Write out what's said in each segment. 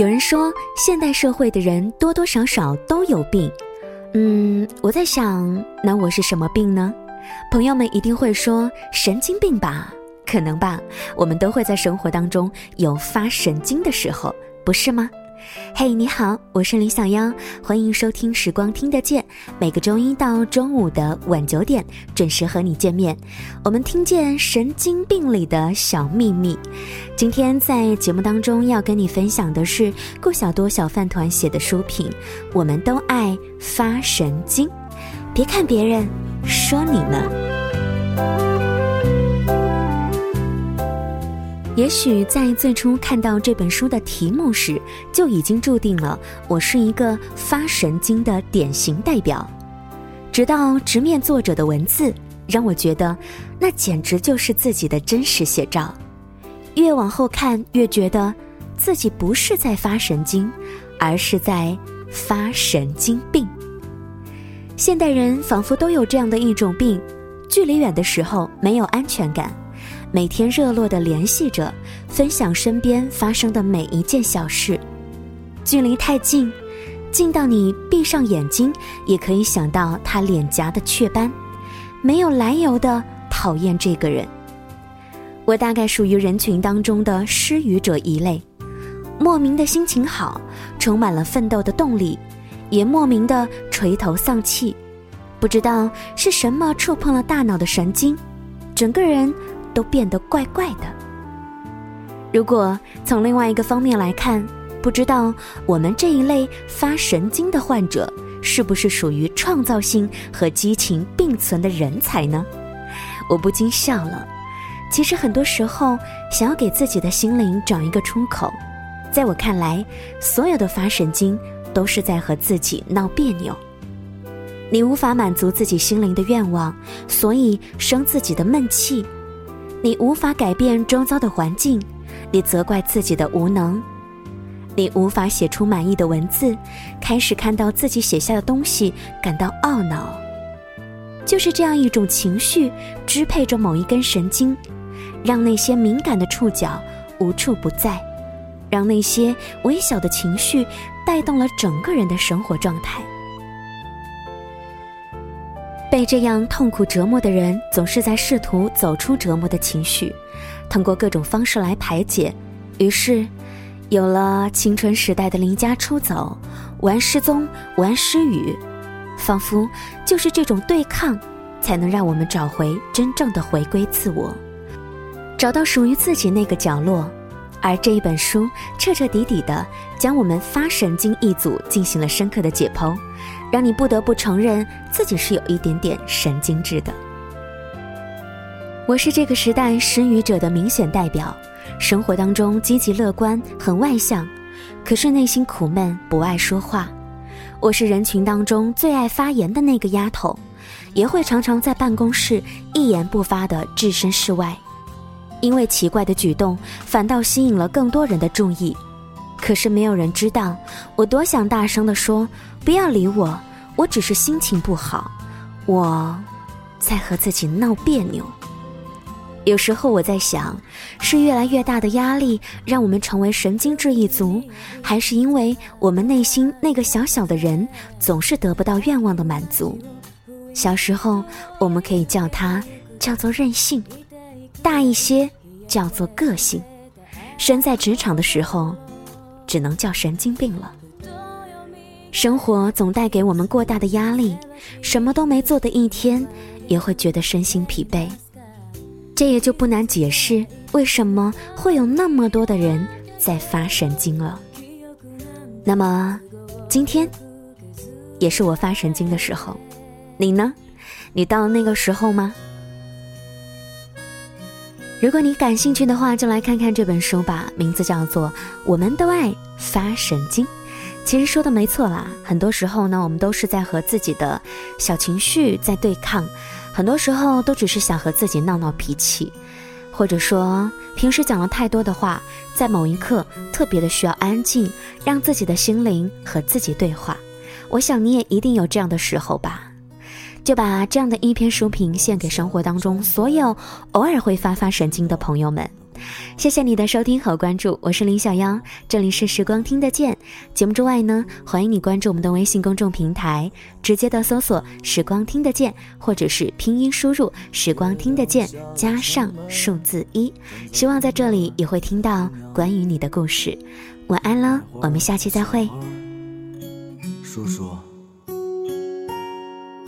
有人说，现代社会的人多多少少都有病。嗯，我在想，那我是什么病呢？朋友们一定会说神经病吧？可能吧。我们都会在生活当中有发神经的时候，不是吗？嘿，你好，我是李小妖，欢迎收听《时光听得见》，每个周一到中午的晚九点准时和你见面。我们听见神经病里的小秘密。今天在节目当中要跟你分享的是顾小多小饭团写的书评，《我们都爱发神经》，别看别人说你呢。也许在最初看到这本书的题目时，就已经注定了我是一个发神经的典型代表。直到直面作者的文字，让我觉得那简直就是自己的真实写照。越往后看，越觉得自己不是在发神经，而是在发神经病。现代人仿佛都有这样的一种病：距离远的时候没有安全感。每天热络地联系着，分享身边发生的每一件小事。距离太近，近到你闭上眼睛也可以想到他脸颊的雀斑，没有来由的讨厌这个人。我大概属于人群当中的失语者一类，莫名的心情好，充满了奋斗的动力，也莫名的垂头丧气，不知道是什么触碰了大脑的神经，整个人。都变得怪怪的。如果从另外一个方面来看，不知道我们这一类发神经的患者是不是属于创造性和激情并存的人才呢？我不禁笑了。其实很多时候，想要给自己的心灵找一个出口，在我看来，所有的发神经都是在和自己闹别扭。你无法满足自己心灵的愿望，所以生自己的闷气。你无法改变周遭的环境，你责怪自己的无能；你无法写出满意的文字，开始看到自己写下的东西感到懊恼。就是这样一种情绪支配着某一根神经，让那些敏感的触角无处不在，让那些微小的情绪带动了整个人的生活状态。被这样痛苦折磨的人，总是在试图走出折磨的情绪，通过各种方式来排解。于是，有了青春时代的离家出走、玩失踪、玩失语，仿佛就是这种对抗，才能让我们找回真正的回归自我，找到属于自己那个角落。而这一本书彻彻底底的将我们发神经一组进行了深刻的解剖，让你不得不承认自己是有一点点神经质的。我是这个时代失语者的明显代表，生活当中积极乐观，很外向，可是内心苦闷，不爱说话。我是人群当中最爱发言的那个丫头，也会常常在办公室一言不发的置身事外。因为奇怪的举动，反倒吸引了更多人的注意。可是没有人知道，我多想大声地说：“不要理我，我只是心情不好，我在和自己闹别扭。”有时候我在想，是越来越大的压力让我们成为神经质一族，还是因为我们内心那个小小的人总是得不到愿望的满足？小时候，我们可以叫他叫做任性。大一些叫做个性，身在职场的时候，只能叫神经病了。生活总带给我们过大的压力，什么都没做的一天，也会觉得身心疲惫。这也就不难解释为什么会有那么多的人在发神经了。那么，今天也是我发神经的时候，你呢？你到那个时候吗？如果你感兴趣的话，就来看看这本书吧，名字叫做《我们都爱发神经》。其实说的没错啦，很多时候呢，我们都是在和自己的小情绪在对抗，很多时候都只是想和自己闹闹脾气，或者说平时讲了太多的话，在某一刻特别的需要安静，让自己的心灵和自己对话。我想你也一定有这样的时候吧。就把这样的一篇书评献给生活当中所有偶尔会发发神经的朋友们。谢谢你的收听和关注，我是林小妖，这里是时光听得见。节目之外呢，欢迎你关注我们的微信公众平台，直接的搜索“时光听得见”或者是拼音输入“时光听得见”加上数字一，希望在这里也会听到关于你的故事。晚安了，我们下期再会。叔叔，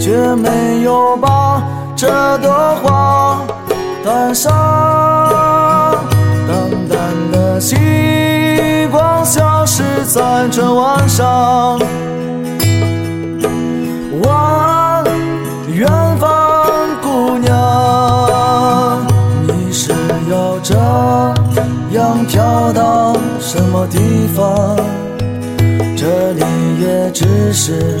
却没有把这朵花带上。淡淡的星光消失在这晚上。晚，远方姑娘，你是要这样飘到什么地方？这里也只是